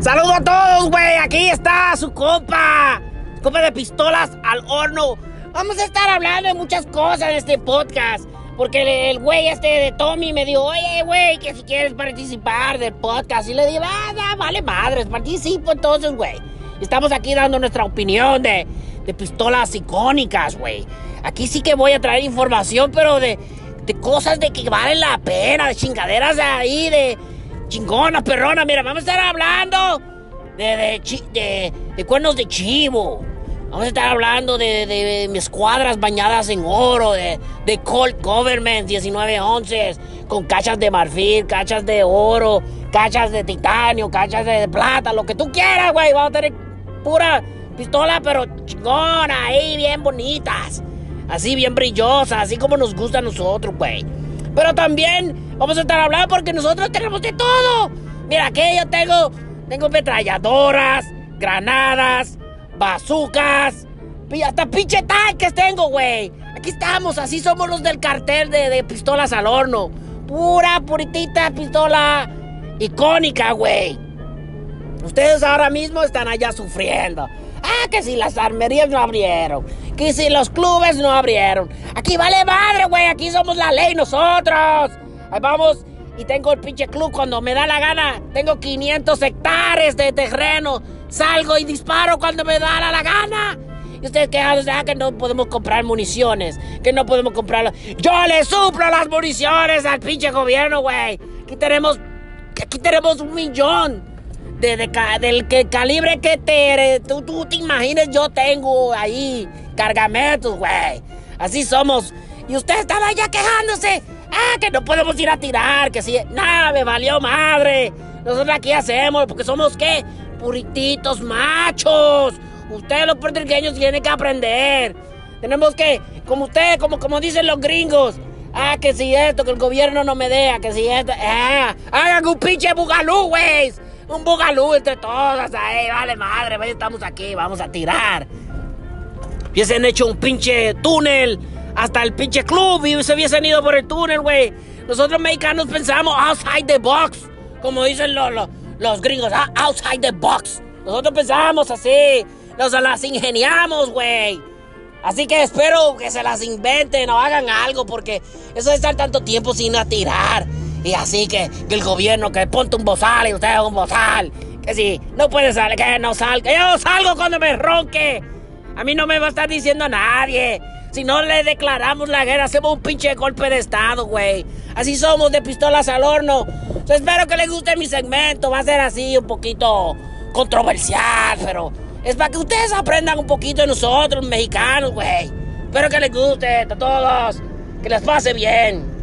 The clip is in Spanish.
Saludos a todos, güey. Aquí está su copa. Copa de pistolas al horno. Vamos a estar hablando de muchas cosas en este podcast. Porque el güey este de Tommy me dijo, oye, güey, que si quieres participar del podcast. Y le dije, ah, vale madres, participo entonces, güey. Estamos aquí dando nuestra opinión de, de pistolas icónicas, güey. Aquí sí que voy a traer información, pero de, de cosas de que valen la pena, de chingaderas ahí, de chingona, perrona. Mira, vamos a estar hablando de, de, de, cuernos de chivo. Vamos a estar hablando de, de, mis cuadras bañadas en oro, de, de Colt Government 1911, con cachas de marfil, cachas de oro, cachas de titanio, cachas de plata, lo que tú quieras, güey. Vamos a tener pura pistola, pero chingona, ahí, bien bonitas. Así, bien brillosas, así como nos gusta a nosotros, güey. Pero también vamos a estar hablando porque nosotros tenemos de todo. Mira, aquí yo tengo, tengo metralladoras, granadas, bazucas, y hasta pinche tanques tengo, güey. Aquí estamos, así somos los del cartel de, de pistolas al horno. Pura, puritita pistola icónica, güey. Ustedes ahora mismo están allá sufriendo. Ah, que si las armerías no abrieron. Que si los clubes no abrieron. Aquí vale madre, güey. Aquí somos la ley nosotros. Ahí vamos. Y tengo el pinche club cuando me da la gana. Tengo 500 hectáreas de terreno. Salgo y disparo cuando me da la, gana. Y ustedes quejándose, ah, que no podemos comprar municiones. Que no podemos comprar... Yo le suplo las municiones al pinche gobierno, güey. Aquí tenemos... Aquí tenemos un millón del que calibre que te, tú, tú te imagines, yo tengo ahí cargamentos, güey. Así somos. Y usted estaba ya quejándose. Ah, que no podemos ir a tirar, que sí. Nada, me valió madre. Nosotros aquí hacemos, porque somos, ¿qué? Purititos machos. Ustedes los puertorriqueños tienen que aprender. Tenemos que, como usted, como, como dicen los gringos. Ah, que si esto, que el gobierno no me deja, que si esto. Ah, hagan un pinche bugalú, güey. Un bugalú entre todas ahí, vale madre, güey, estamos aquí, vamos a tirar. Hubiesen hecho un pinche túnel hasta el pinche club y se hubiesen ido por el túnel, güey. Nosotros mexicanos pensamos outside the box, como dicen los, los, los gringos, ah, outside the box. Nosotros pensamos así, nos las ingeniamos, güey. Así que espero que se las inventen o hagan algo, porque eso de estar tanto tiempo sin tirar. Y así que, que el gobierno, que ponte un bozal y usted un bozal. Que si no puede salir, que no salga. Yo salgo cuando me ronque. A mí no me va a estar diciendo a nadie. Si no le declaramos la guerra, hacemos un pinche golpe de estado, güey. Así somos de pistolas al horno. Yo espero que les guste mi segmento. Va a ser así un poquito controversial, pero es para que ustedes aprendan un poquito de nosotros, mexicanos, güey. Espero que les guste a todos. Que les pase bien.